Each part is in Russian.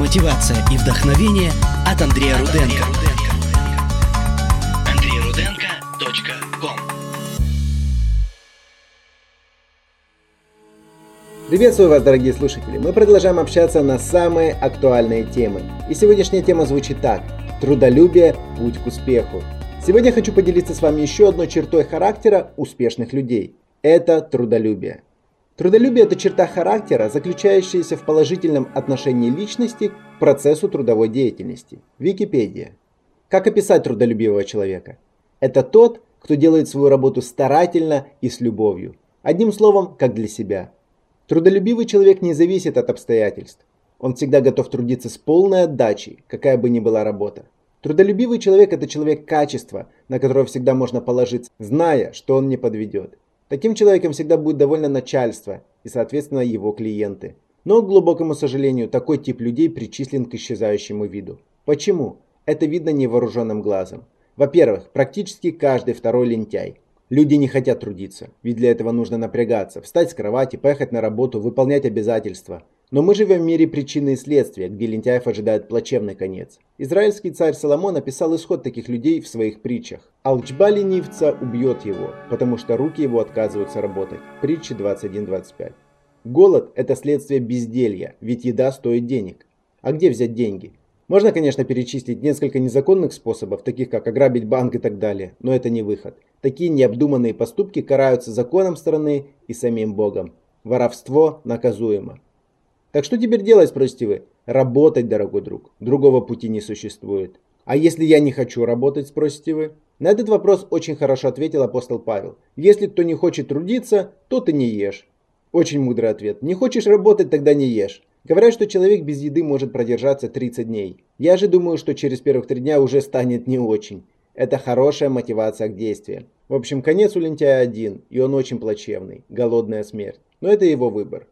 мотивация и вдохновение от Андрея Руденко. AnдрейRudenko.com Приветствую вас, дорогие слушатели! Мы продолжаем общаться на самые актуальные темы. И сегодняшняя тема звучит так. Трудолюбие – путь к успеху. Сегодня я хочу поделиться с вами еще одной чертой характера успешных людей. Это трудолюбие. Трудолюбие – это черта характера, заключающаяся в положительном отношении личности к процессу трудовой деятельности. Википедия. Как описать трудолюбивого человека? Это тот, кто делает свою работу старательно и с любовью. Одним словом, как для себя. Трудолюбивый человек не зависит от обстоятельств. Он всегда готов трудиться с полной отдачей, какая бы ни была работа. Трудолюбивый человек – это человек качества, на которого всегда можно положиться, зная, что он не подведет. Таким человеком всегда будет довольно начальство и, соответственно, его клиенты. Но, к глубокому сожалению, такой тип людей причислен к исчезающему виду. Почему? Это видно невооруженным глазом. Во-первых, практически каждый второй лентяй. Люди не хотят трудиться, ведь для этого нужно напрягаться, встать с кровати, поехать на работу, выполнять обязательства. Но мы живем в мире причины и следствия, где лентяев ожидает плачевный конец. Израильский царь Соломон описал исход таких людей в своих притчах. Алчба ленивца убьет его, потому что руки его отказываются работать. Притчи 21.25. Голод – это следствие безделья, ведь еда стоит денег. А где взять деньги? Можно, конечно, перечислить несколько незаконных способов, таких как ограбить банк и так далее, но это не выход. Такие необдуманные поступки караются законом страны и самим Богом. Воровство наказуемо. Так что теперь делать, спросите вы? Работать, дорогой друг. Другого пути не существует. А если я не хочу работать, спросите вы? На этот вопрос очень хорошо ответил апостол Павел. Если кто не хочет трудиться, то ты не ешь. Очень мудрый ответ. Не хочешь работать, тогда не ешь. Говорят, что человек без еды может продержаться 30 дней. Я же думаю, что через первых три дня уже станет не очень. Это хорошая мотивация к действию. В общем, конец у лентяя один, и он очень плачевный. Голодная смерть. Но это его выбор.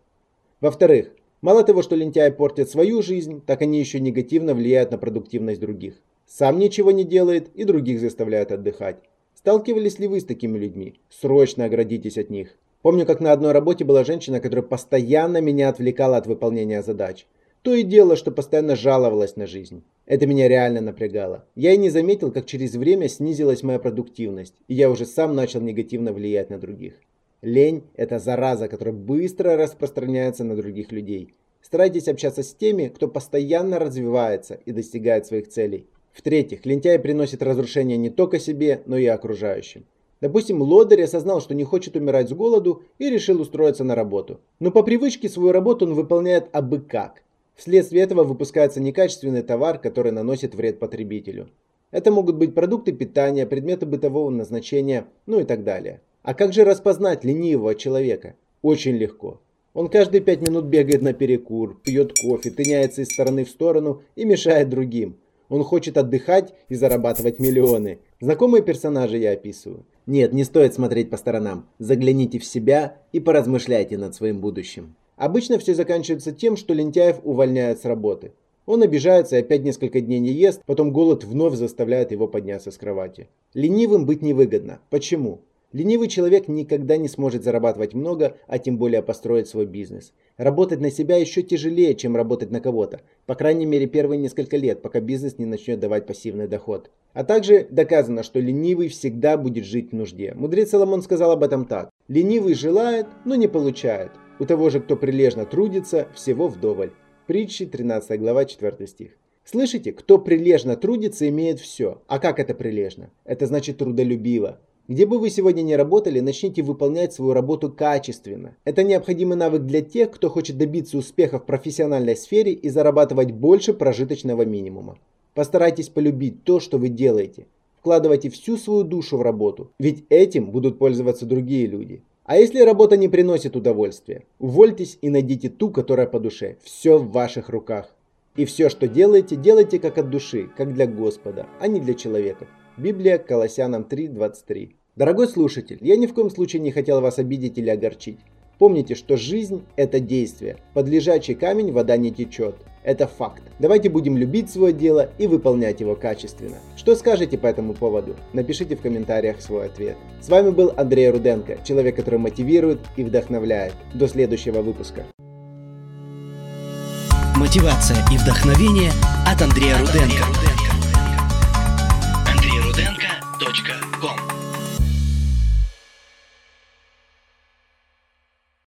Во-вторых, Мало того, что лентяи портят свою жизнь, так они еще негативно влияют на продуктивность других. Сам ничего не делает и других заставляет отдыхать. Сталкивались ли вы с такими людьми? Срочно оградитесь от них. Помню, как на одной работе была женщина, которая постоянно меня отвлекала от выполнения задач. То и дело, что постоянно жаловалась на жизнь. Это меня реально напрягало. Я и не заметил, как через время снизилась моя продуктивность, и я уже сам начал негативно влиять на других. Лень – это зараза, которая быстро распространяется на других людей. Старайтесь общаться с теми, кто постоянно развивается и достигает своих целей. В-третьих, лентяй приносит разрушение не только себе, но и окружающим. Допустим, лодырь осознал, что не хочет умирать с голоду и решил устроиться на работу. Но по привычке свою работу он выполняет абы как. Вследствие этого выпускается некачественный товар, который наносит вред потребителю. Это могут быть продукты питания, предметы бытового назначения, ну и так далее. А как же распознать ленивого человека? Очень легко. Он каждые пять минут бегает на перекур, пьет кофе, тыняется из стороны в сторону и мешает другим. Он хочет отдыхать и зарабатывать миллионы. Знакомые персонажи я описываю. Нет, не стоит смотреть по сторонам. Загляните в себя и поразмышляйте над своим будущим. Обычно все заканчивается тем, что лентяев увольняют с работы. Он обижается и опять несколько дней не ест, потом голод вновь заставляет его подняться с кровати. Ленивым быть невыгодно. Почему? Ленивый человек никогда не сможет зарабатывать много, а тем более построить свой бизнес. Работать на себя еще тяжелее, чем работать на кого-то. По крайней мере первые несколько лет, пока бизнес не начнет давать пассивный доход. А также доказано, что ленивый всегда будет жить в нужде. Мудрец Соломон сказал об этом так. Ленивый желает, но не получает. У того же, кто прилежно трудится, всего вдоволь. Притчи 13 глава 4 стих. Слышите, кто прилежно трудится, имеет все. А как это прилежно? Это значит трудолюбиво. Где бы вы сегодня ни работали, начните выполнять свою работу качественно. Это необходимый навык для тех, кто хочет добиться успеха в профессиональной сфере и зарабатывать больше прожиточного минимума. Постарайтесь полюбить то, что вы делаете. Вкладывайте всю свою душу в работу, ведь этим будут пользоваться другие люди. А если работа не приносит удовольствия, увольтесь и найдите ту, которая по душе. Все в ваших руках. И все, что делаете, делайте как от души, как для Господа, а не для человека. Библия Колоссянам 3.23 Дорогой слушатель, я ни в коем случае не хотел вас обидеть или огорчить. Помните, что жизнь – это действие. Под лежачий камень вода не течет. Это факт. Давайте будем любить свое дело и выполнять его качественно. Что скажете по этому поводу? Напишите в комментариях свой ответ. С вами был Андрей Руденко, человек, который мотивирует и вдохновляет. До следующего выпуска. мотивация и вдохновение от Андрея Руденко. Metódica com